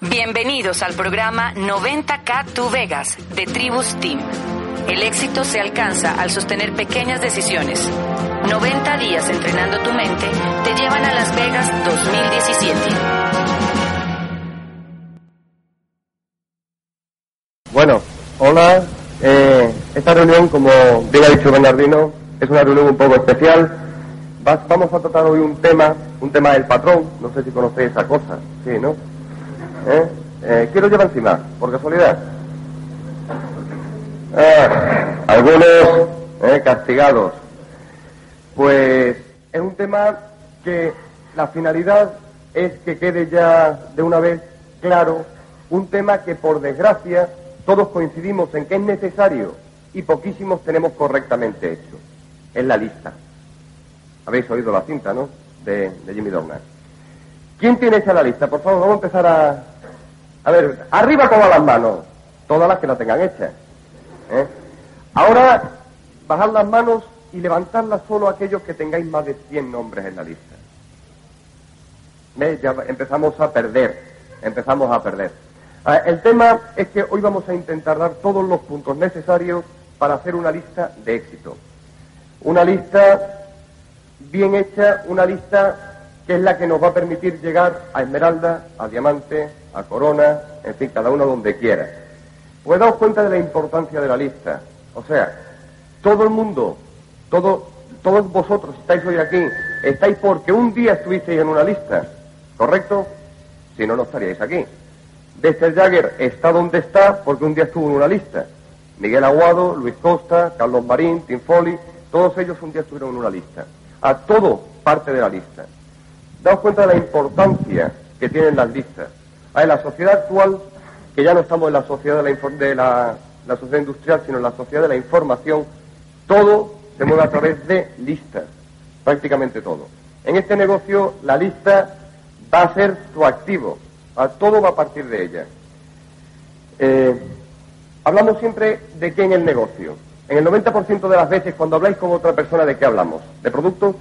Bienvenidos al programa 90K Tu Vegas de Tribus Team. El éxito se alcanza al sostener pequeñas decisiones. 90 días entrenando tu mente te llevan a Las Vegas 2017. Bueno, hola. Eh, esta reunión, como bien ha dicho Bernardino, es una reunión un poco especial. Vamos a tratar hoy un tema, un tema del patrón. No sé si conocéis esa cosa. Sí, ¿no? ¿Eh? Eh, ¿Quién lo lleva encima? ¿Por casualidad? Ah, algunos eh, castigados. Pues es un tema que la finalidad es que quede ya de una vez claro, un tema que por desgracia todos coincidimos en que es necesario y poquísimos tenemos correctamente hecho. Es la lista. Habéis oído la cinta, ¿no? De, Jimmy Dornan. ¿Quién tiene hecha la lista? Por favor, vamos a empezar a... A ver, arriba todas las manos, todas las que la tengan hecha. ¿eh? Ahora, bajad las manos y levantadlas solo aquellos que tengáis más de 100 nombres en la lista. Ya empezamos a perder, empezamos a perder. Ah, el tema es que hoy vamos a intentar dar todos los puntos necesarios para hacer una lista de éxito. Una lista bien hecha, una lista que es la que nos va a permitir llegar a Esmeralda, a Diamante, a Corona, en fin, cada uno donde quiera. Pues daos cuenta de la importancia de la lista. O sea, todo el mundo, todo, todos vosotros estáis hoy aquí, estáis porque un día estuvisteis en una lista, ¿correcto? Si no, no estaríais aquí. Dexter Jagger está donde está porque un día estuvo en una lista. Miguel Aguado, Luis Costa, Carlos Marín, Tim Foley, todos ellos un día estuvieron en una lista. A todo parte de la lista. Daos cuenta de la importancia que tienen las listas. En la sociedad actual, que ya no estamos en la sociedad de la, de la- sociedad industrial, sino en la sociedad de la información, todo se mueve a través de listas, prácticamente todo. En este negocio, la lista va a ser tu activo, todo va a partir de ella. Eh, hablamos siempre de qué en el negocio. En el 90% de las veces, cuando habláis con otra persona, ¿de qué hablamos? ¿De productos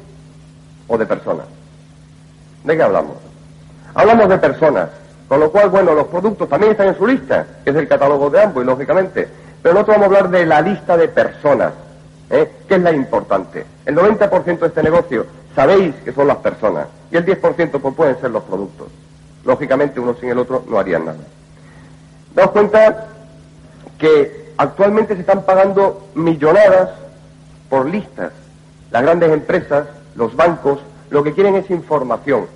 o de personas? ¿De qué hablamos? Hablamos de personas, con lo cual, bueno, los productos también están en su lista, que es el catálogo de ambos, lógicamente. Pero nosotros vamos a hablar de la lista de personas, ¿eh? que es la importante. El 90% de este negocio sabéis que son las personas, y el 10% pues, pueden ser los productos. Lógicamente, uno sin el otro no harían nada. Daos cuenta que actualmente se están pagando millonadas por listas. Las grandes empresas, los bancos, lo que quieren es información.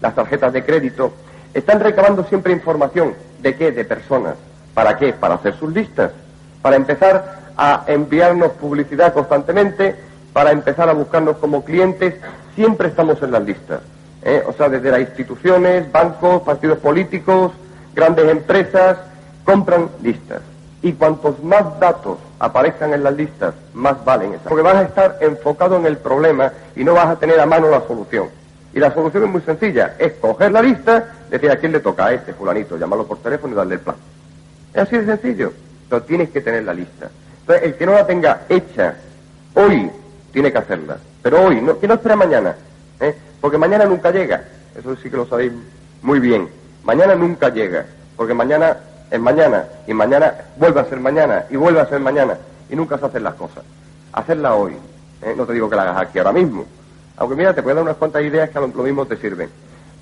Las tarjetas de crédito están recabando siempre información. ¿De qué? De personas. ¿Para qué? Para hacer sus listas. Para empezar a enviarnos publicidad constantemente, para empezar a buscarnos como clientes. Siempre estamos en las listas. ¿eh? O sea, desde las instituciones, bancos, partidos políticos, grandes empresas, compran listas. Y cuantos más datos aparezcan en las listas, más valen esas. Porque vas a estar enfocado en el problema y no vas a tener a mano la solución. Y la solución es muy sencilla, es coger la lista, decir a quién le toca a este fulanito, llamarlo por teléfono y darle el plan. Es así de sencillo. Pero tienes que tener la lista. Entonces, el que no la tenga hecha hoy, tiene que hacerla. Pero hoy, no, que no espera mañana. ¿eh? Porque mañana nunca llega. Eso sí que lo sabéis muy bien. Mañana nunca llega. Porque mañana es mañana. Y mañana vuelve a ser mañana. Y vuelve a ser mañana. Y nunca se hacen las cosas. Hacerla hoy. ¿eh? No te digo que la hagas aquí ahora mismo. Aunque mira, te puedo dar unas cuantas ideas que a lo lo mismo te sirven.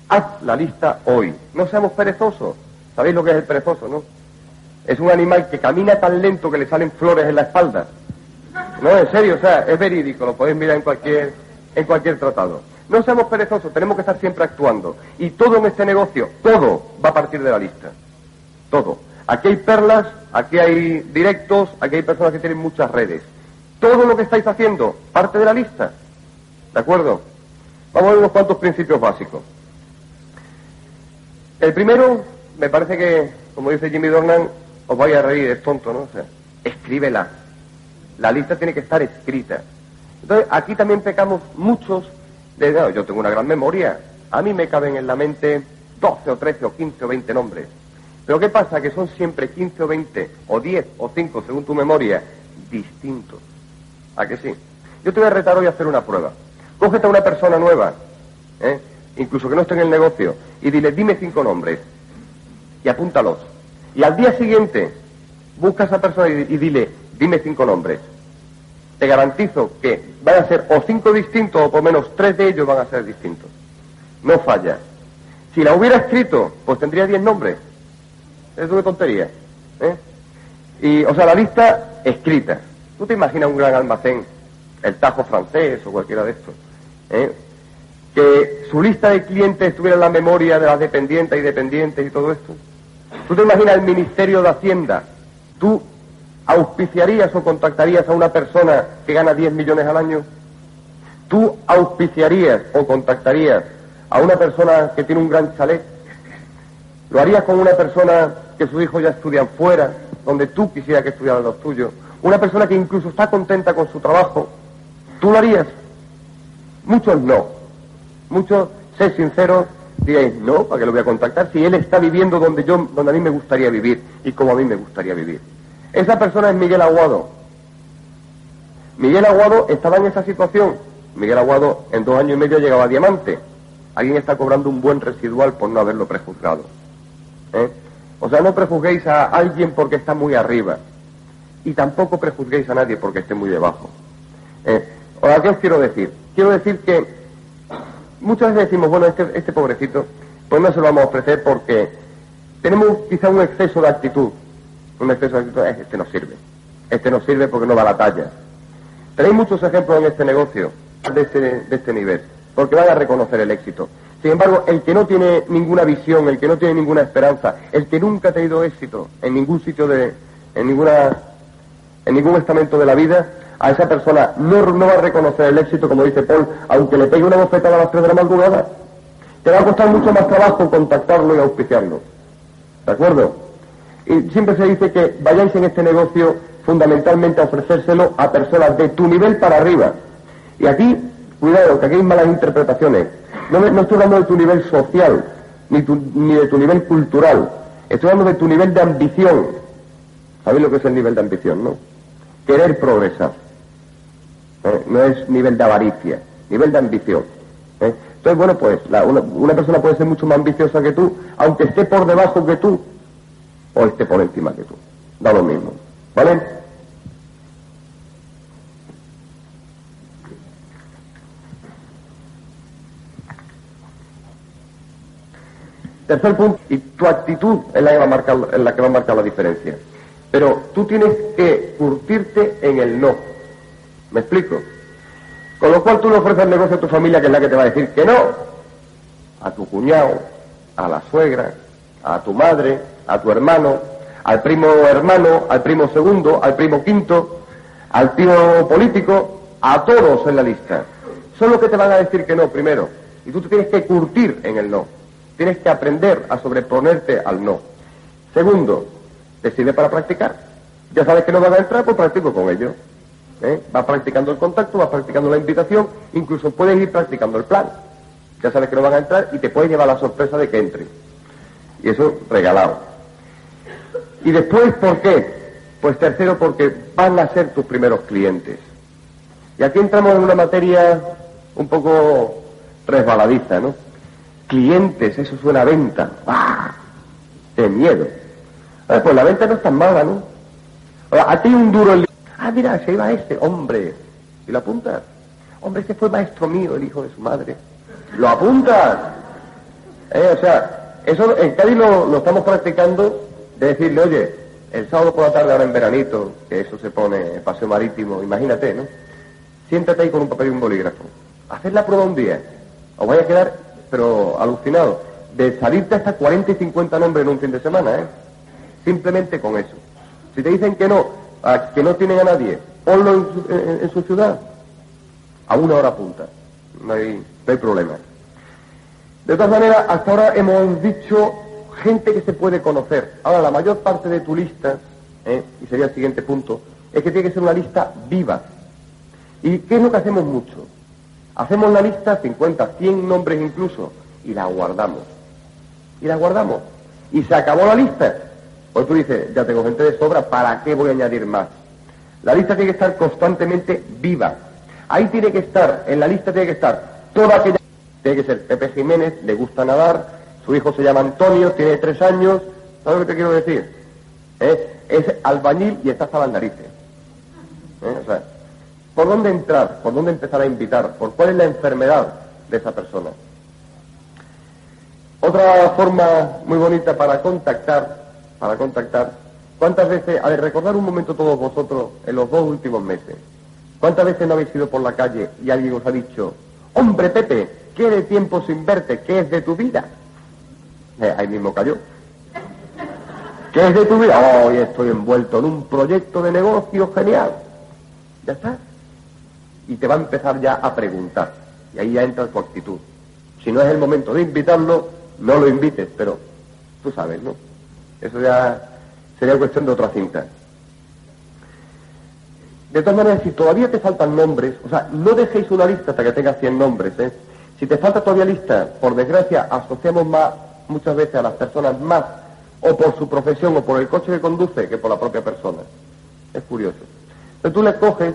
Haz la lista hoy. No seamos perezosos. ¿Sabéis lo que es el perezoso, no? Es un animal que camina tan lento que le salen flores en la espalda. No, en serio, o sea, es verídico, lo podéis mirar en cualquier, en cualquier tratado. No seamos perezosos, tenemos que estar siempre actuando. Y todo en este negocio, todo va a partir de la lista. Todo. Aquí hay perlas, aquí hay directos, aquí hay personas que tienen muchas redes. Todo lo que estáis haciendo parte de la lista. ¿De acuerdo? Vamos a ver unos cuantos principios básicos. El primero, me parece que como dice Jimmy Dornan, os vais a reír, es tonto, ¿no? O sea, escríbela. La lista tiene que estar escrita. Entonces, aquí también pecamos muchos de, no, yo tengo una gran memoria, a mí me caben en la mente 12 o 13 o 15 o 20 nombres. Pero ¿qué pasa? Que son siempre 15 o 20 o 10 o 5, según tu memoria, distintos. ¿A que sí? Yo te voy a retar hoy a hacer una prueba. Cógete a una persona nueva, ¿eh? incluso que no esté en el negocio, y dile, dime cinco nombres, y apúntalos. Y al día siguiente, busca a esa persona y, dile, dime cinco nombres. Te garantizo que van a ser o cinco distintos o por menos tres de ellos van a ser distintos. No falla. Si la hubiera escrito, pues tendría diez nombres. Es una tontería. ¿eh? Y, o sea, la lista escrita. ¿Tú te imaginas un gran almacén, el Tajo francés o cualquiera de estos? ¿Eh? Que su lista de clientes estuviera en la memoria de las dependientes y dependientes y todo esto. ¿Tú te imaginas el Ministerio de Hacienda? ¿Tú auspiciarías o contactarías a una persona que gana 10 millones al año? ¿Tú auspiciarías o contactarías a una persona que tiene un gran chalet? ¿Lo harías con una persona que sus hijos ya estudian fuera, donde tú quisieras que estudiaran los tuyos? Una persona que incluso está contenta con su trabajo. ¿Tú lo harías? Muchos no. Muchos, sé sincero, diréis, no, ¿para qué lo voy a contactar? Si él está viviendo donde yo, donde a mí me gustaría vivir y como a mí me gustaría vivir. Esa persona es Miguel Aguado. Miguel Aguado estaba en esa situación. Miguel Aguado en dos años y medio llegaba a diamante. Alguien está cobrando un buen residual por no haberlo prejuzgado. ¿Eh? O sea, no prejuzguéis a alguien porque está muy arriba. Y tampoco prejuzguéis a nadie porque esté muy debajo. ¿Eh? Ahora, ¿qué os quiero decir? Quiero decir que muchas veces decimos, bueno, este, este pobrecito, pues no se lo vamos a ofrecer porque tenemos quizá un exceso de actitud. Un exceso de actitud, "Eh, este no sirve. Este no sirve porque no va a la talla. Tenéis muchos ejemplos en este negocio de este, de este nivel, porque van a reconocer el éxito. Sin embargo, el que no tiene ninguna visión, el que no tiene ninguna esperanza, el que nunca ha tenido éxito en ningún sitio de, en ninguna, en ningún estamento de la vida, a esa persona no, no va a reconocer el éxito, como dice Paul, aunque le pegue una bofetada a las tres de la madrugada. Te va a costar mucho más trabajo contactarlo y auspiciarlo. ¿De acuerdo? Y siempre se dice que vayáis en este negocio fundamentalmente a ofrecérselo a personas de tu nivel para arriba. Y aquí, cuidado, que aquí hay malas interpretaciones. No, no estoy hablando de tu nivel social, ni, tu- ni de tu nivel cultural. Estoy hablando de tu nivel de ambición. ¿Sabéis lo que es el nivel de ambición, no? Querer progresar. ¿Eh? No es nivel de avaricia, nivel de ambición. ¿eh? Entonces, bueno, pues una, persona puede ser mucho más ambiciosa que tú, aunque esté por debajo que tú, o esté por encima que tú. Da lo mismo. ¿Vale? Tercer punto, y tu actitud es la que va a marcar, es la que va a marcar la diferencia. Pero tú tienes que curtirte en el no. ¿Me explico? Con lo cual tú le ofreces el negocio a tu familia, que es la que te va a decir que no. A tu cuñado, a la suegra, a tu madre, a tu hermano, al primo hermano, al primo segundo, al primo quinto, al tío político, a todos en la lista. Son los que te van a decir que no primero. Y tú te tienes que curtir en el no. Tienes que aprender a sobreponerte al no. Segundo, ¿te sirve para practicar? Ya sabes que no van a entrar, pues practico con ellos. ¿Eh? Vas practicando el contacto, vas practicando la invitación, incluso puedes ir practicando el plan. Ya sabes que no van a entrar y te puedes llevar la sorpresa de que entren. Y eso regalado. Y después, ¿por qué? Pues tercero, porque van a ser tus primeros clientes. Y aquí entramos en una materia un poco resbaladiza, ¿no? Clientes, eso suena a venta. ¡Ah! ¡Qué miedo! Pues la venta no es tan mala, ¿no? Ahora, a ti un duro. Ah, mira, se iba este, hombre. ¿Y lo apuntas? Hombre, este fue maestro mío, el hijo de su madre. ¿Lo apuntas? Eh, o sea, eso en Cádiz lo, lo estamos practicando de decirle, oye, el sábado por la tarde, ahora en veranito, que eso se pone paseo marítimo, imagínate, ¿no? Siéntate ahí con un papel y un bolígrafo. Haced la prueba un día. Os vais a quedar, pero alucinado, de salirte hasta 40 y 50 nombres en un fin de semana, ¿eh? Simplemente con eso. Si te dicen que no, a- que no tienen a nadie, ponlo en su, en- su ciudad. A una hora punta. No hay, no hay problema. De todas maneras, hasta ahora hemos dicho gente que se puede conocer. Ahora, la mayor parte de tu lista, ¿eh? y sería el siguiente punto, es que tiene que ser una lista viva. ¿Y qué es lo que hacemos mucho? Hacemos la lista, 50, 100 nombres incluso, y la guardamos. Y la guardamos. Y se acabó la lista. Pues tú dices, ya tengo gente de sobra, ¿para qué voy a añadir más? La lista tiene que estar constantemente viva. Ahí tiene que estar, en la lista tiene que estar toda aquella... Tiene que ser Pepe Jiménez, le gusta nadar, su hijo se llama Antonio, tiene tres años, ¿sabes lo que te quiero decir? ¿Eh? Es albañil y está hasta las narices. ¿Eh? O sea, ¿por dónde entrar? ¿Por dónde empezar a invitar? ¿Por cuál es la enfermedad de esa persona? Otra forma muy bonita para contactar, para contactar, ¿cuántas veces, a recordar un momento todos vosotros en los dos últimos meses, ¿cuántas veces no habéis ido por la calle y alguien os ha dicho, hombre Pepe, ¿qué de tiempo sin verte? ¿Qué es de tu vida? Eh, ahí mismo cayó. ¿Qué es de tu vida? Hoy estoy envuelto en un proyecto de negocio genial. Ya está. Y te va a empezar ya a preguntar. Y ahí ya entra tu actitud. Si no es el momento de invitarlo, no lo invites, pero tú sabes, ¿no? Eso ya sería cuestión de otra cinta. De todas maneras, si todavía te faltan nombres, o sea, no dejéis una lista hasta que tengas 100 nombres, ¿eh? Si te falta todavía lista, por desgracia, asociamos más, muchas veces a las personas más o por su profesión o por el coche que conduce que por la propia persona. Es curioso. Entonces tú le coges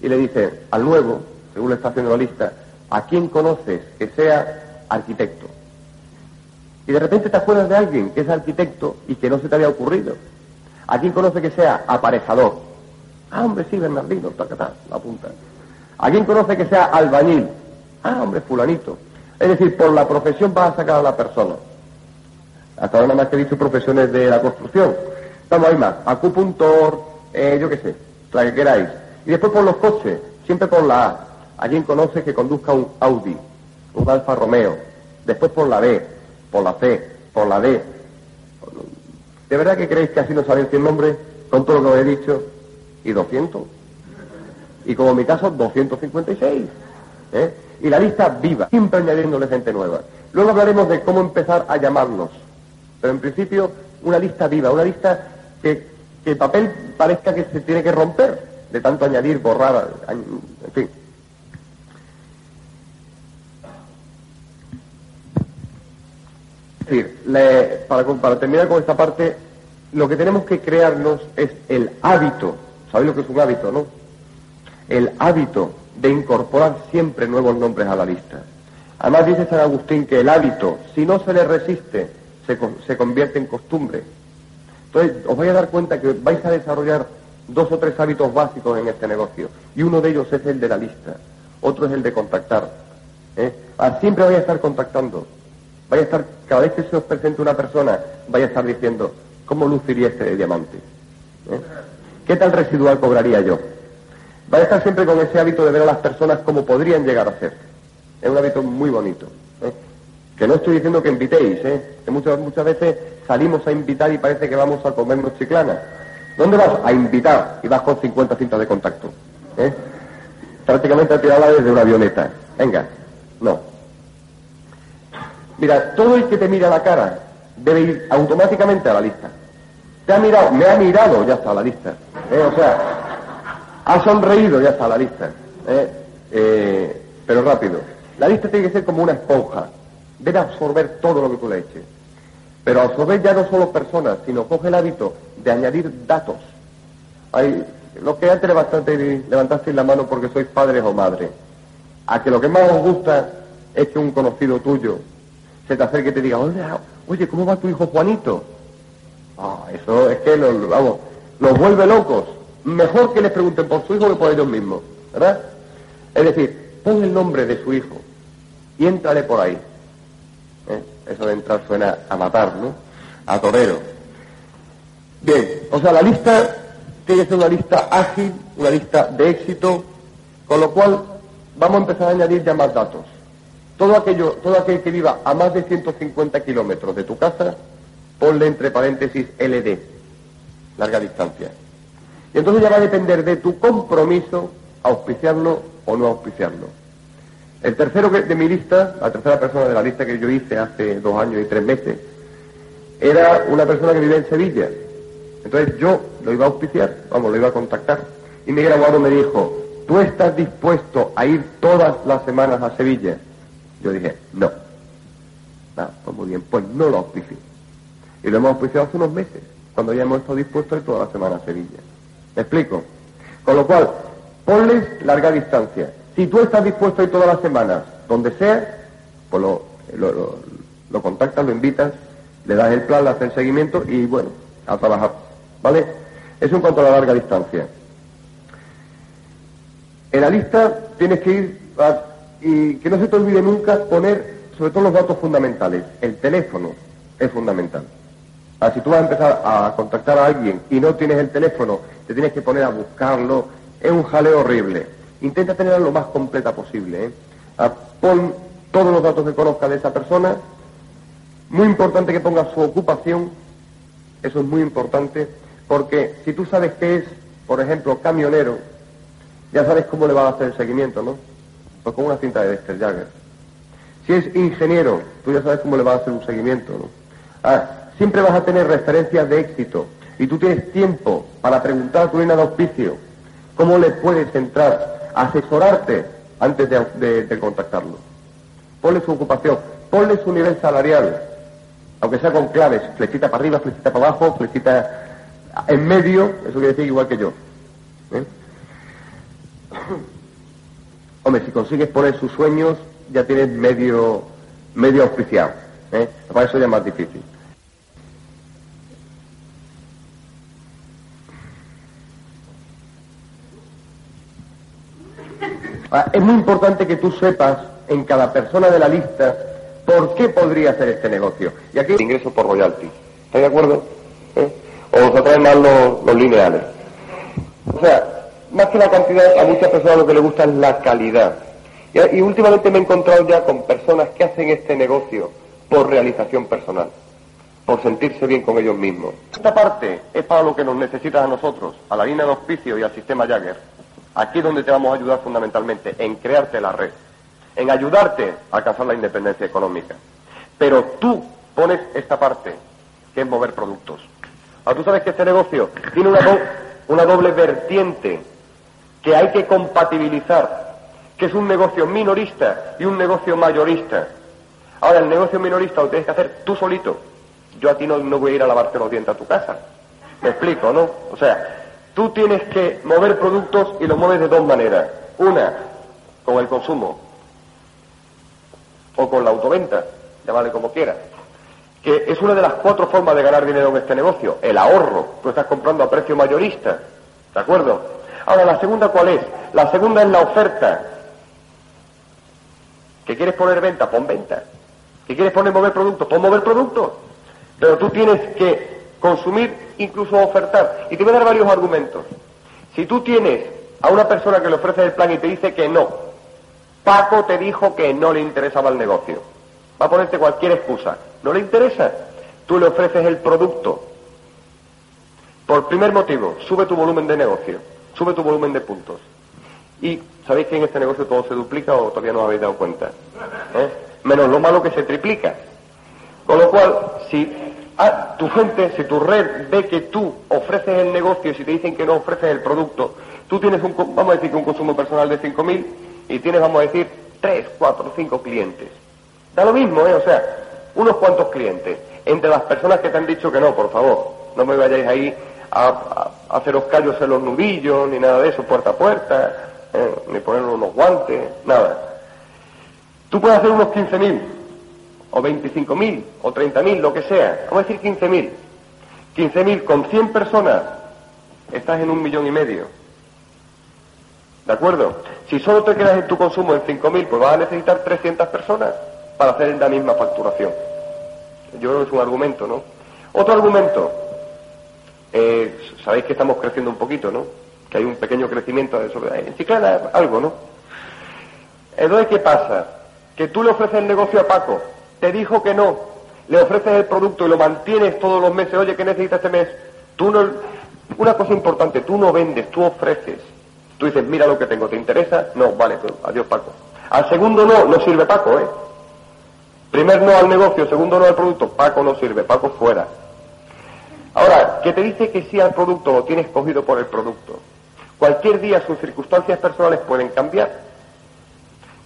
y le dices al nuevo, según le está haciendo la lista, a quién conoces que sea arquitecto. Y de repente te acuerdas de alguien que es arquitecto y que no se te había ocurrido. ¿A conoce que sea aparejador? Ah, hombre, sí, Bernardino, ta, la punta. ¿A quién conoce que sea albañil? Ah, hombre, fulanito. Es decir, por la profesión vas a sacar a la persona. Hasta ahora nada más que he dicho profesiones de la construcción. Estamos ahí más. Acupuntor, eh, yo qué sé, la que queráis. Y después por los coches, siempre por la A. ¿A quién conoce que conduzca un Audi, un Alfa Romeo? Después por la B, por la C, por la D. ¿De verdad que creéis que así no saben 100 nombres con todo lo que os he dicho? ¿Y 200? Y como en mi caso, 256. ¿eh? Y la lista viva, siempre añadiéndole gente nueva. Luego hablaremos de cómo empezar a llamarnos. Pero en principio, una lista viva, una lista que, que el papel parezca que se tiene que romper, de tanto añadir, borrar, en fin. Es decir, para, terminar con esta parte, lo que tenemos que crearnos es el hábito, ¿sabéis lo que es un hábito, no? El hábito de incorporar siempre nuevos nombres a la lista. Además dice San Agustín que el hábito, si no se le resiste, se, se convierte en costumbre. Entonces, os vais a dar cuenta que vais a desarrollar dos o tres hábitos básicos en este negocio. Y uno de ellos es el de la lista, otro es el de contactar. ¿eh? Ah, siempre vais a estar contactando. Vaya a estar, cada vez que se os presente una persona, vaya a estar diciendo, ¿cómo luciría este diamante? ¿Eh? ¿Qué tal residual cobraría yo? Vaya a estar siempre con ese hábito de ver a las personas como podrían llegar a ser. Es un hábito muy bonito. ¿eh? Que no estoy diciendo que invitéis, ¿eh? que muchas, muchas veces salimos a invitar y parece que vamos a comernos chiclana. ¿Dónde vas? A invitar y vas con 50 cintas de contacto. ¿eh? Prácticamente a tirarla desde una avioneta. Venga, no. Mira, todo el que te mira la cara debe ir automáticamente a la lista. Te ha mirado, me ha mirado, ya está a la lista. ¿eh? O sea, ha sonreído, ya está a la lista. ¿eh? Eh, pero rápido. La lista tiene que ser como una esponja. Debe absorber todo lo que tú le eches. Pero absorber ya no solo personas, sino coge el hábito de añadir datos. Hay, lo que antes levantaste, levantasteis la mano porque sois padres o madres. A que lo que más os gusta es que un conocido tuyo se te acerque y te diga, oye, ¿cómo va tu hijo Juanito? Ah, eso es que los, los vuelve locos. Mejor que les pregunten por su hijo que por ellos mismos, ¿verdad? Es decir, pon el nombre de su hijo y éntrale por ahí. ¿Eh? Eso de entrar suena a matar, ¿no? A torero. Bien, o sea, la lista tiene que ser una lista ágil, una lista de éxito, con lo cual vamos a empezar a añadir ya más datos. Todo aquello, todo aquel que viva a más de 150 kilómetros de tu casa, ponle entre paréntesis LD, larga distancia. Y entonces ya va a depender de tu compromiso auspiciarlo o no auspiciarlo. El tercero de mi lista, la tercera persona de la lista que yo hice hace dos años y tres meses, era una persona que vive en Sevilla. Entonces yo lo iba a auspiciar, vamos, lo iba a contactar. Y Miguel Aguado me dijo, ¿tú estás dispuesto a ir todas las semanas a Sevilla? Yo dije, no. Ah, pues muy bien, pues no lo auspicio. Y lo hemos auspiciado hace unos meses, cuando ya hemos estado dispuestos a ir todas las semanas a Sevilla. ¿Me explico? Con lo cual, ponles larga distancia. Si tú estás dispuesto a ir todas las semanas, donde sea, pues lo, lo, lo contactas, lo invitas, le das el plan, le haces el seguimiento y bueno, a trabajar. ¿Vale? Eso en cuanto a la larga distancia. En la lista tienes que ir a, y que no se te olvide nunca poner sobre todo los datos fundamentales. El teléfono es fundamental. Ah, si tú vas a empezar a contactar a alguien y no tienes el teléfono, te tienes que poner a buscarlo, es un jaleo horrible. Intenta tenerla lo más completa posible. ¿eh? Ah, pon todos los datos que conozcas de esa persona. Muy importante que pongas su ocupación. Eso es muy importante. Porque si tú sabes que es, por ejemplo, camionero, ya sabes cómo le vas a hacer el seguimiento, ¿no? Pues con una cinta de Dexter Jagger. Si es ingeniero, tú ya sabes cómo le vas a hacer un seguimiento, ¿no? Ah, siempre vas a tener referencias de éxito y tú tienes tiempo para preguntar a tu línea de auspicio cómo le puedes entrar, asesorarte antes de, contactarlo. Ponle su ocupación, ponle su nivel salarial, aunque sea con claves, flechita para arriba, flechita para abajo, flechita en medio, eso quiere decir igual que yo. ¿eh? Hombre, si consigues poner sus sueños, ya tienes medio, medio auspiciado. ¿eh? Para eso ya es más difícil. Ah, es muy importante que tú sepas en cada persona de la lista por qué podría hacer este negocio. Y aquí ingreso por royalty. ¿Estás de acuerdo? ¿Eh? O os atraen más los, los lineales. O sea, más que la cantidad, a muchas personas lo que les gusta es la calidad. Y, últimamente me he encontrado ya con personas que hacen este negocio por realización personal, por sentirse bien con ellos mismos. Esta parte es para lo que nos necesitas a nosotros, a la línea de auspicio y al sistema Jagger. Aquí es donde te vamos a ayudar fundamentalmente, en crearte la red, en ayudarte a alcanzar la independencia económica. Pero tú pones esta parte, que es mover productos. Ahora tú sabes que este negocio tiene una, una doble vertiente que hay que compatibilizar que es un negocio minorista y un negocio mayorista. Ahora, el negocio minorista lo tienes que hacer tú solito. Yo a ti no, no voy a ir a lavarte los dientes a tu casa. Me explico, ¿no? O sea, tú tienes que mover productos y los mueves de dos maneras. Una, con el consumo. O con la autoventa, llámale como quieras. Que es una de las cuatro formas de ganar dinero en este negocio. El ahorro. Tú estás comprando a precio mayorista. ¿De acuerdo? Ahora, la segunda, ¿cuál es? La segunda es la oferta. ¿Que quieres poner venta? Pon venta. ¿Que quieres poner mover producto? Pon mover producto. Pero tú tienes que consumir, incluso ofertar. Y te voy a dar varios argumentos. Si tú tienes a una persona que le ofrece el plan y te dice que no, Paco te dijo que no le interesaba el negocio. Va a ponerte cualquier excusa. ¿No le interesa? Tú le ofreces el producto. Por primer motivo, sube tu volumen de negocio, sube tu volumen de puntos. Y sabéis que en este negocio todo se duplica o todavía no habéis dado cuenta. ¿Eh? Menos lo malo que se triplica. Con lo cual, si a tu gente, si tu red ve que tú ofreces el negocio y si te dicen que no ofreces el producto, tú tienes un, vamos a decir que un consumo personal de 5.000 y tienes, vamos a decir, 3, 4, 5 clientes. Da lo mismo, ¿eh? O sea, unos cuantos clientes. Entre las personas que te han dicho que no, por favor, no me vayáis ahí a, a, a haceros callos en los nudillos ni nada de eso, puerta a puerta ¿eh? ni poner unos guantes, nada. Tú puedes hacer unos 15.000, o 25.000, o 30.000, lo que sea. Vamos a decir 15.000. 15.000 con 100 personas, estás en un millón y medio. ¿De acuerdo? Si solo te quedas en tu consumo en 5.000, pues vas a necesitar 300 personas para hacer la misma facturación. Yo creo que es un argumento, ¿no? Otro argumento. Eh, sabéis que estamos creciendo un poquito, ¿no? que hay un pequeño crecimiento de eso. En ciclana algo, ¿no? Entonces, ¿qué pasa? Que tú le ofreces el negocio a Paco, te dijo que no, le ofreces el producto y lo mantienes todos los meses, oye, ¿qué necesitas este mes? Tú no... Una cosa importante, tú no vendes, tú ofreces. Tú dices, mira lo que tengo, ¿te interesa? No, vale, pues, adiós Paco. Al segundo no, no sirve Paco, ¿eh? Primer no al negocio, segundo no al producto, Paco no sirve, Paco fuera. Ahora, que te dice que sí al producto lo tienes cogido por el producto. Cualquier día sus circunstancias personales pueden cambiar.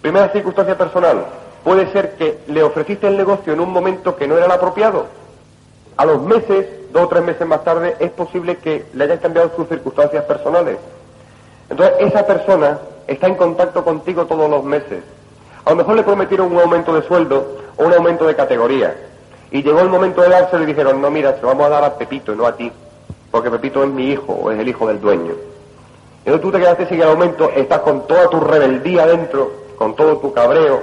Primera circunstancia personal, puede ser que le ofreciste el negocio en un momento que no era el apropiado. A los meses, dos o tres meses más tarde, es posible que le hayan cambiado sus circunstancias personales. Entonces, esa persona está en contacto contigo todos los meses. A lo mejor le prometieron un aumento de sueldo o un aumento de categoría. Y llegó el momento de dárselo y dijeron, no, mira, se lo vamos a dar a Pepito y no a ti, porque Pepito es mi hijo o es el hijo del dueño. Entonces tú te quedaste sin el aumento, estás con toda tu rebeldía dentro, con todo tu cabreo,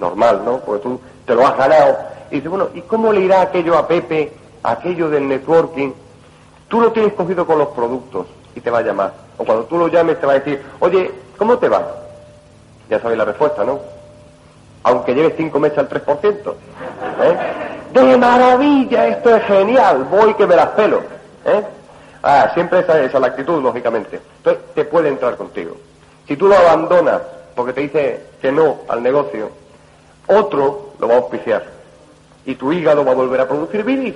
normal, ¿no? Porque tú te lo has ganado. Y dices, bueno, ¿y cómo le irá aquello a Pepe, aquello del networking? Tú lo tienes cogido con los productos y te va a llamar. O cuando tú lo llames te va a decir, oye, ¿cómo te va? Ya sabéis la respuesta, ¿no? Aunque lleves cinco meses al 3%. ¿eh? De maravilla, esto es genial, voy que me las pelo. ¿eh? Ah, siempre esa, es la actitud, lógicamente. Entonces, te puede entrar contigo. Si tú lo abandonas porque te dice que no al negocio, otro lo va a auspiciar. Y tu hígado va a volver a producir bilis.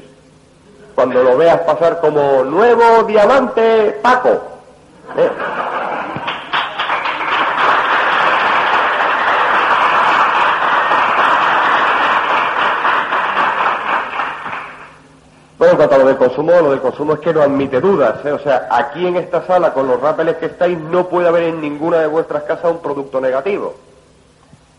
Cuando lo veas pasar como nuevo diamante Paco. ¿eh? Bueno, en cuanto a lo del consumo, lo del consumo es que no admite dudas. ¿eh? O sea, aquí en esta sala, con los rápeles que estáis, no puede haber en ninguna de vuestras casas un producto negativo.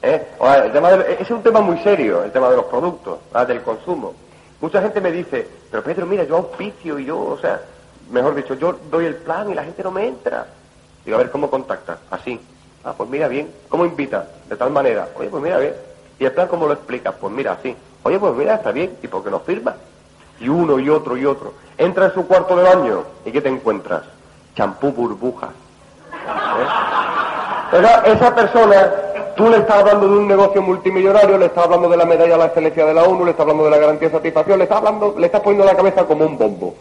¿Eh? O sea, el tema de- ese es un tema muy serio, el tema de los productos, del consumo. Mucha gente me dice, pero Pedro, mira, yo auspicio y yo, o sea, mejor dicho, yo doy el plan y la gente no me entra. Digo, a ver, ¿cómo contacta? Así. Ah, pues mira bien. ¿Cómo invita? De tal manera. Oye, pues mira bien. ¿Y el plan cómo lo explicas? Pues mira, así. Oye, pues mira, está bien. ¿Y por qué no firma? Y uno y otro y otro. Entra en su cuarto de baño y ¿qué te encuentras? Champú burbujas. ¿Eh? Esa, persona, tú le estás hablando de un negocio multimillonario, le estás hablando de la medalla a la excelencia de la ONU, le estás hablando de la garantía de satisfacción, le estás hablando, le estás poniendo la cabeza como un bombo.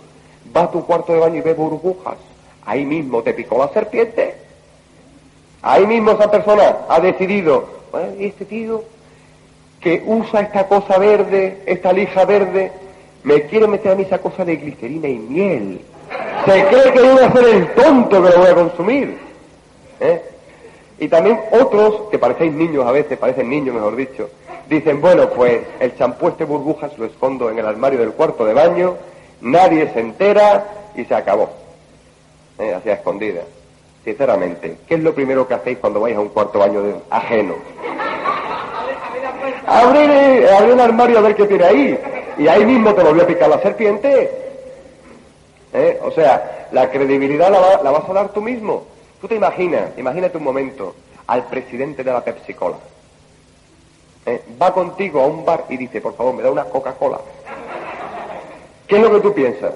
Va a tu cuarto de baño y ve burbujas. Ahí mismo te picó la serpiente. Ahí mismo esa persona ha decidido, "Bueno, ¿y este tío que usa esta cosa verde, esta lija verde, me quiere meter a mí esa cosa de glicerina y miel. Se cree que yo voy a ser el tonto que lo voy a consumir. ¿Eh? Y también otros, que parecéis niños a veces, parecen niños mejor dicho, dicen, bueno, pues el champú este burbujas lo escondo en el armario del cuarto de baño, nadie se entera y se acabó. ¿Eh? Así a escondida. Sinceramente, ¿qué es lo primero que hacéis cuando vais a un cuarto de baño de- ajeno? Abrir, eh, abrir el armario a ver qué tiene ahí. Y ahí mismo te volvió a picar la serpiente. ¿Eh? O sea, la credibilidad la, va- la vas a dar tú mismo. Tú te imaginas, imagínate un momento, al presidente de la Pepsi Cola. ¿Eh? Va contigo a un bar y dice, por favor, me da una Coca-Cola. ¿Qué es lo que tú piensas?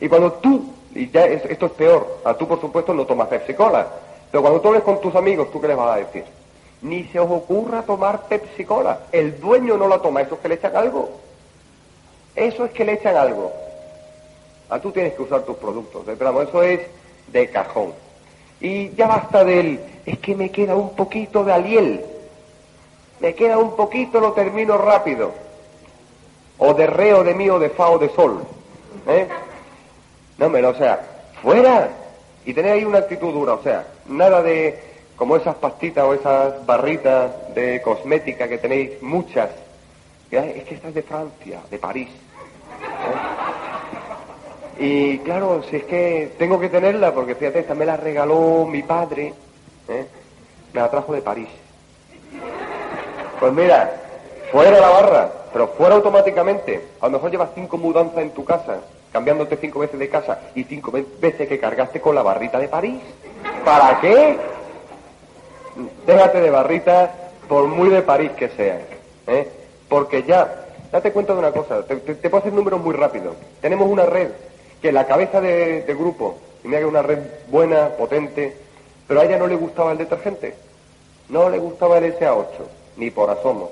Y cuando tú, y ya es- esto es peor, a tú por supuesto no tomas Pepsi Cola, pero cuando tú hables con tus amigos, ¿tú qué les vas a decir? Ni se os ocurra tomar Pepsi Cola. El dueño no la toma, ¿eso es que le echan algo? Eso es que le echan algo. Ah, tú tienes que usar tus productos, vamos, eso es de cajón. Y ya basta del, es que me queda un poquito de aliel, me queda un poquito, lo termino rápido. O de re, o de mí, o de fa, o de sol. ¿Eh? No, pero, o sea, fuera. Y tener ahí una actitud dura, o sea, nada de como esas pastitas o esas barritas de cosmética que tenéis muchas. Que, "Ay, Es que esta es de Francia, de París. ¿eh? Y claro, si es que tengo que tenerla, porque fíjate, esta me la regaló mi padre, ¿eh? me la trajo de París. Pues mira, fuera la barra, pero fuera automáticamente. A lo mejor llevas cinco mudanzas en tu casa, cambiándote cinco veces de casa y cinco ve- veces que cargaste con la barrita de París. ¿Para qué? Déjate de barrita por muy de París que sea. ¿eh? Porque ya, date cuenta de una cosa, te, te- te puedo hacer números muy rápido. Tenemos una red que la cabeza de, grupo, y mira que una red buena, potente, pero a ella no le gustaba el detergente. No le gustaba el SA8, ni por asomo.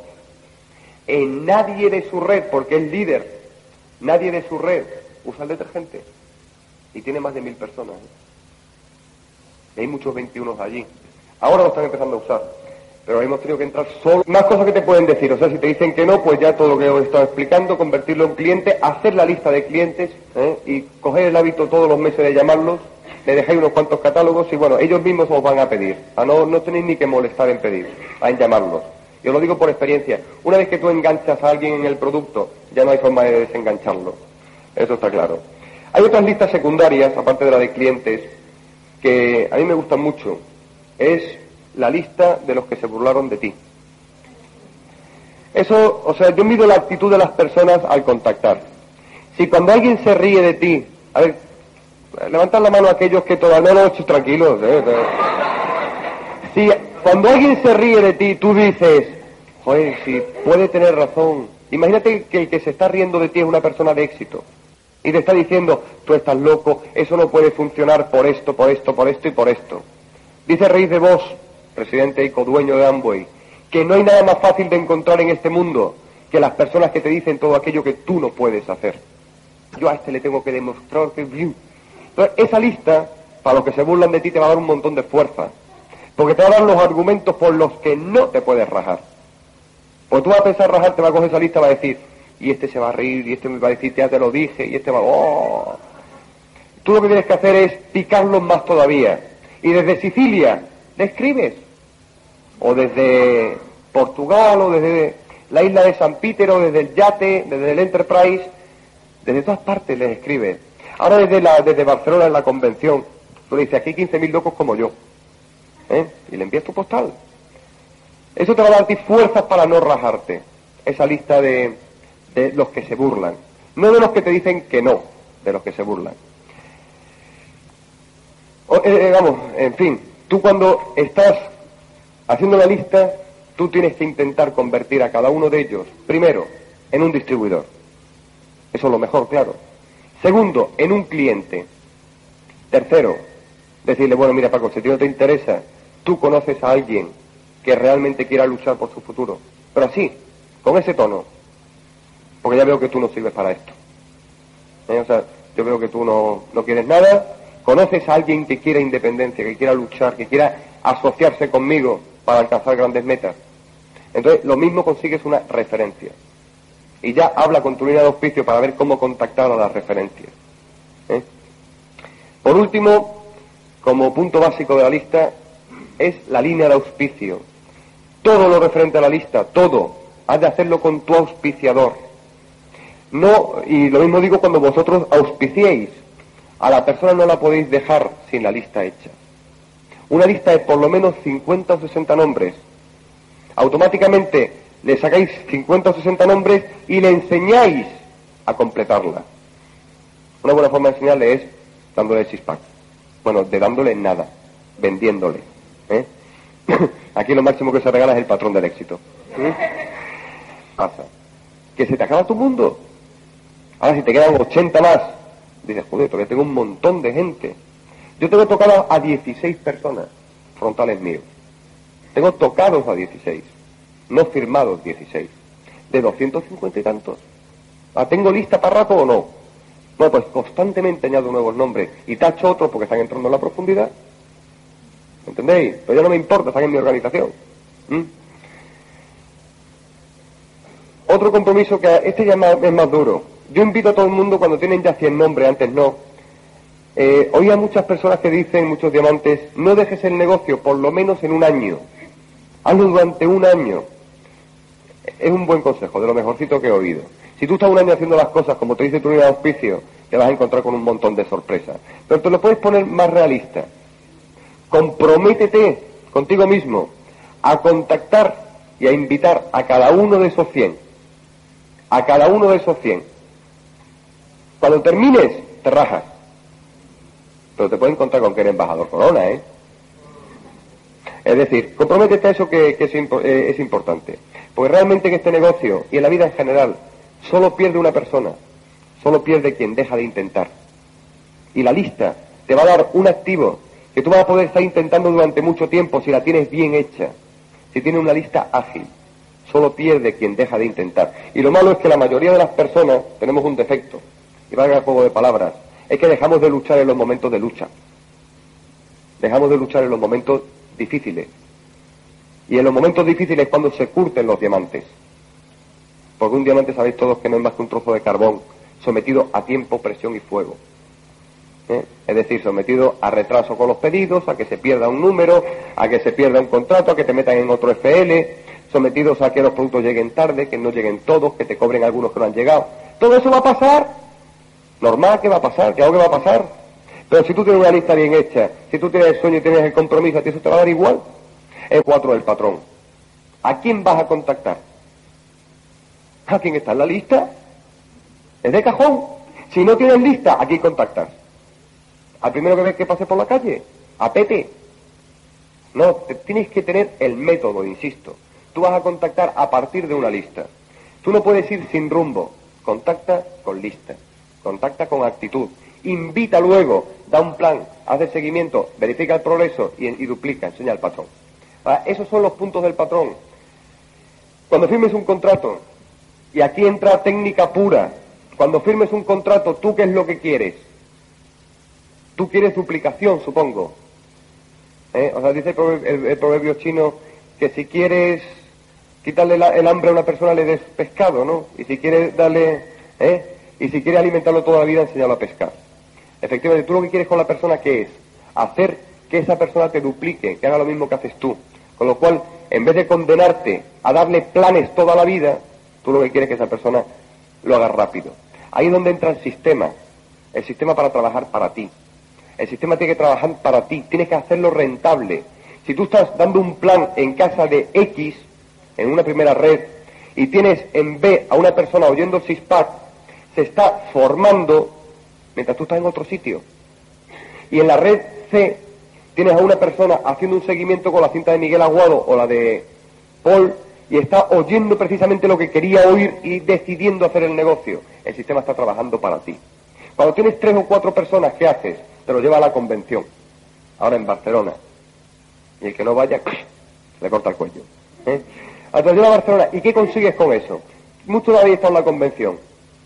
En nadie de su red, porque es líder, nadie de su red usa el detergente. Y tiene más de mil personas. ¿eh? Y hay muchos 21 allí. Ahora lo están empezando a usar. Pero hemos tenido que entrar solo. Más cosas que te pueden decir, o sea, si te dicen que no, pues ya todo lo que os he estado explicando, convertirlo en cliente, hacer la lista de clientes ¿eh? y coger el hábito todos los meses de llamarlos, le dejáis unos cuantos catálogos y bueno, ellos mismos os van a pedir. A no, no tenéis ni que molestar en pedir, a en llamarlos. Yo lo digo por experiencia. Una vez que tú enganchas a alguien en el producto, ya no hay forma de desengancharlo. Eso está claro. Hay otras listas secundarias, aparte de la de clientes, que a mí me gustan mucho. Es la lista de los que se burlaron de ti. Eso, o sea, yo mido la actitud de las personas al contactar. Si cuando alguien se ríe de ti, a ver, levantan la mano aquellos que todavía no, no, tranquilos, eh, Si cuando alguien se ríe de ti, tú dices, joder, si puede tener razón. Imagínate que el que se está riendo de ti es una persona de éxito. Y te está diciendo, tú estás loco, eso no puede funcionar por esto, por esto, por esto y por esto. Dice Rey de Vos, presidente y codueño de Amway, que no hay nada más fácil de encontrar en este mundo que las personas que te dicen todo aquello que tú no puedes hacer. Yo a este le tengo que demostrar que... Entonces, esa lista, para los que se burlan de ti, te va a dar un montón de fuerza. Porque te va a dar los argumentos por los que no te puedes rajar. Porque tú vas a pensar rajar, te va a coger esa lista y va a decir, y este se va a reír, y este me va a decir, ya te lo dije, y este va, oh. Tú lo que tienes que hacer es picarlos más todavía. Y desde Sicilia, le escribes. O desde Portugal, o desde la isla de San Peter, o desde el yate, desde el Enterprise, desde todas partes les escribes. Ahora desde, la, desde Barcelona en la convención, tú le dices, aquí hay 15.000 locos como yo. ¿Eh? Y le envías tu postal. Eso te va a dar ti fuerzas para no rajarte. Esa lista de, de los que se burlan. No de los que te dicen que no, de los que se burlan. Eh, eh, vamos, en fin, tú cuando estás haciendo la lista, tú tienes que intentar convertir a cada uno de ellos, primero, en un distribuidor. Eso es lo mejor, claro. Segundo, en un cliente. Tercero, decirle, bueno, mira Paco, si a ti no te interesa, tú conoces a alguien que realmente quiera luchar por su futuro. Pero así, con ese tono, porque ya veo que tú no sirves para esto. ¿Eh? O sea, yo veo que tú no, no quieres nada, conoces a alguien que quiera independencia, que quiera luchar, que quiera asociarse conmigo para alcanzar grandes metas. Entonces, lo mismo consigues una referencia. Y ya habla con tu línea de auspicio para ver cómo contactar a las referencias. ¿Eh? Por último, como punto básico de la lista, es la línea de auspicio. Todo lo referente a la lista, todo, has de hacerlo con tu auspiciador. No, y lo mismo digo cuando vosotros auspiciéis. A la persona no la podéis dejar sin la lista hecha. Una lista de por lo menos 50 o 60 nombres. Automáticamente le sacáis 50 o 60 nombres y le enseñáis a completarla. Una buena forma de enseñarle es dándole six Bueno, de dándole nada, vendiéndole. ¿eh? Aquí lo máximo que se regala es el patrón del éxito. ¿eh? Pasa. Que se te acaba tu mundo. Ahora, si te quedan 80 más, dices, joder, todavía tengo un montón de gente. Yo tengo tocado a 16 personas, frontales míos. Tengo tocados a 16, no firmados 16. De 250 y tantos. ¿La tengo lista para rato o no? Bueno, pues constantemente añado nuevos nombres y tacho otros porque están entrando en la profundidad. ¿Entendéis? Pero ya no me importa, están en mi organización. ¿Mm? Otro compromiso que este ya es más duro. Yo invito a todo el mundo, cuando tienen ya 100 nombres, antes no, eh, oía muchas personas que dicen, muchos diamantes, no dejes el negocio por lo menos en un año. Hazlo durante un año. Es un buen consejo, de lo mejorcito que he oído. Si tú estás un año haciendo las cosas como te dice tu de auspicio, te vas a encontrar con un montón de sorpresas. Pero te lo puedes poner más realista. Comprométete contigo mismo a contactar y a invitar a cada uno de esos 100. A cada uno de esos 100 cuando termines, te rajas. Pero te pueden encontrar con que eres embajador corona, ¿eh? Es decir, comprométete a eso que, eh, es, importante. Porque realmente en este negocio y en la vida en general, solo pierde una persona, solo pierde quien deja de intentar. Y la lista te va a dar un activo que tú vas a poder estar intentando durante mucho tiempo si la tienes bien hecha, si tienes una lista ágil. Solo pierde quien deja de intentar. Y lo malo es que la mayoría de las personas tenemos un defecto y valga el juego de palabras, es que dejamos de luchar en los momentos de lucha. Dejamos de luchar en los momentos difíciles. Y en los momentos difíciles es cuando se curten los diamantes. Porque un diamante sabéis todos que no es más que un trozo de carbón sometido a tiempo, presión y fuego. ¿Eh? Es decir, sometido a retraso con los pedidos, a que se pierda un número, a que se pierda un contrato, a que te metan en otro FL, sometidos a que los productos lleguen tarde, que no lleguen todos, que te cobren algunos que no han llegado. Todo eso va a pasar. Normal que va a pasar, algo que va a pasar. Pero si tú tienes una lista bien hecha, si tú tienes el sueño y tienes el compromiso, a ti eso te va a dar igual. Es cuatro del patrón. ¿A quién vas a contactar? ¿A quién está en la lista? Es de cajón. Si no tienes lista, ¿a quién contactas? ¿Al primero que ves que pase por la calle? ¿A Pete? No, tienes que tener el método, insisto. Tú vas a contactar a partir de una lista. Tú no puedes ir sin rumbo. Contacta con lista. Contacta con actitud. Invita luego, da un plan, hace seguimiento, verifica el progreso y, duplica, enseña al patrón. esos son los puntos del patrón. Cuando firmes un contrato, y aquí entra técnica pura, cuando firmes un contrato, ¿tú qué es lo que quieres? Tú quieres duplicación, supongo. ¿Eh? O sea, dice el proverbio, chino que si quieres quitarle el hambre a una persona le des pescado, ¿no? Y si quieres darle, ¿eh? Y si quieres alimentarlo toda la vida, enseñarlo a pescar. Efectivamente, tú lo que quieres con la persona, ¿qué es? Hacer que esa persona te duplique, que haga lo mismo que haces tú. Con lo cual, en vez de condenarte a darle planes toda la vida, tú lo que quieres es que esa persona lo haga rápido. Ahí es donde entra el sistema, el sistema para trabajar para ti. El sistema tiene que trabajar para ti, tienes que hacerlo rentable. Si tú estás dando un plan en casa de X, en una primera red, y tienes en B a una persona oyendo el CISPAC, se está formando mientras tú estás en otro sitio. Y en la red C tienes a una persona haciendo un seguimiento con la cinta de Miguel Aguado o la de Paul y está oyendo precisamente lo que quería oír y decidiendo hacer el negocio. El sistema está trabajando para ti. Cuando tienes tres o cuatro personas, ¿qué haces? Te lo lleva a la convención. Ahora en Barcelona. Y el que no vaya, le corta el cuello. ¿eh? Te lo lleva a Barcelona. ¿Y qué consigues con eso? Mucho habéis estado en la convención.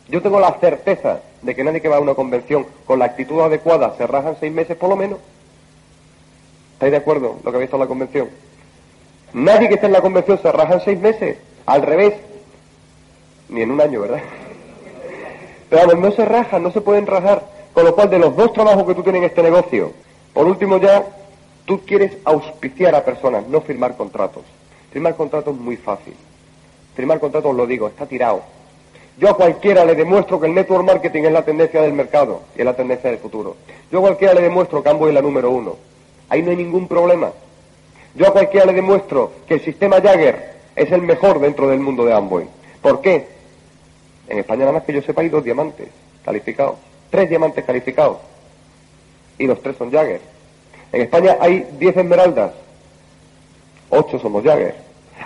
Yo tengo la certeza de que nadie que va a una convención con la actitud adecuada se rajan seis meses por lo menos. ¿Estáis de acuerdo lo que habéis estado en la convención? Nadie que esté en la convención se raja en seis meses. Al revés. Ni en un año, ¿verdad? Pero vamos, no se rajan, no se pueden rajar. Con lo cual, de los dos trabajos que tú tienes en este negocio, por último ya, tú quieres auspiciar a personas, no firmar contratos. Firmar contratos es muy fácil. Firmar contratos, lo digo, está tirado. Yo a cualquiera le demuestro que el network marketing es la tendencia del mercado y es la tendencia del futuro. Yo a cualquiera le demuestro que Amway es la número uno. Ahí no hay ningún problema. Yo a cualquiera le demuestro que el sistema Jagger es el mejor dentro del mundo de Amway. ¿Por qué? En España nada más que yo sepa hay dos diamantes calificados, tres diamantes calificados y los tres son Jagger. En España hay diez esmeraldas, ocho somos Jagger.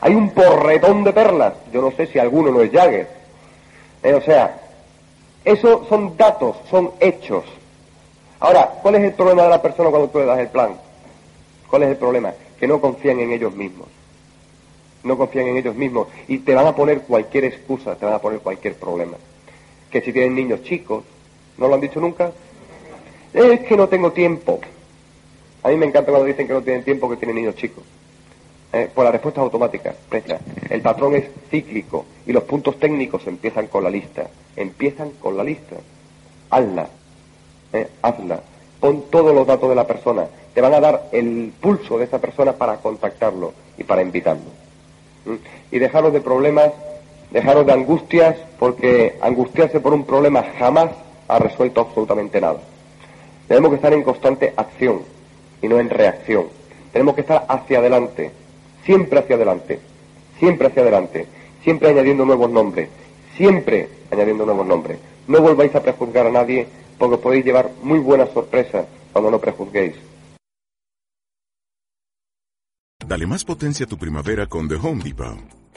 Hay un porretón de perlas, yo no sé si alguno no es Jagger. Eh, o sea, eso son datos, son hechos. Ahora, ¿cuál es el problema de la persona cuando tú le das el plan? ¿Cuál es el problema? que no confían en ellos mismos. No confían en ellos mismos y te van a poner cualquier excusa, te van a poner cualquier problema. Que si tienen niños chicos, ¿no lo han dicho nunca? Es que no tengo tiempo. A mí me encanta cuando dicen que no tienen tiempo, que tienen niños chicos. Eh, por la respuesta automática, El patrón es cíclico y los puntos técnicos empiezan con la lista. Empiezan con la lista. Hazla. Eh, hazla. Pon todos los datos de la persona te van a dar el pulso de esa persona para contactarlo y para invitarlo. ¿Mm? Y dejaros de problemas, dejaros de angustias, porque angustiarse por un problema jamás ha resuelto absolutamente nada. Tenemos que estar en constante acción y no en reacción. Tenemos que estar hacia adelante, siempre hacia adelante, siempre hacia adelante, siempre añadiendo nuevos nombres, siempre añadiendo nuevos nombres. No volváis a prejuzgar a nadie porque podéis llevar muy buenas sorpresas cuando no prejuzguéis. Dale más potencia a tu primavera con The Home Depot.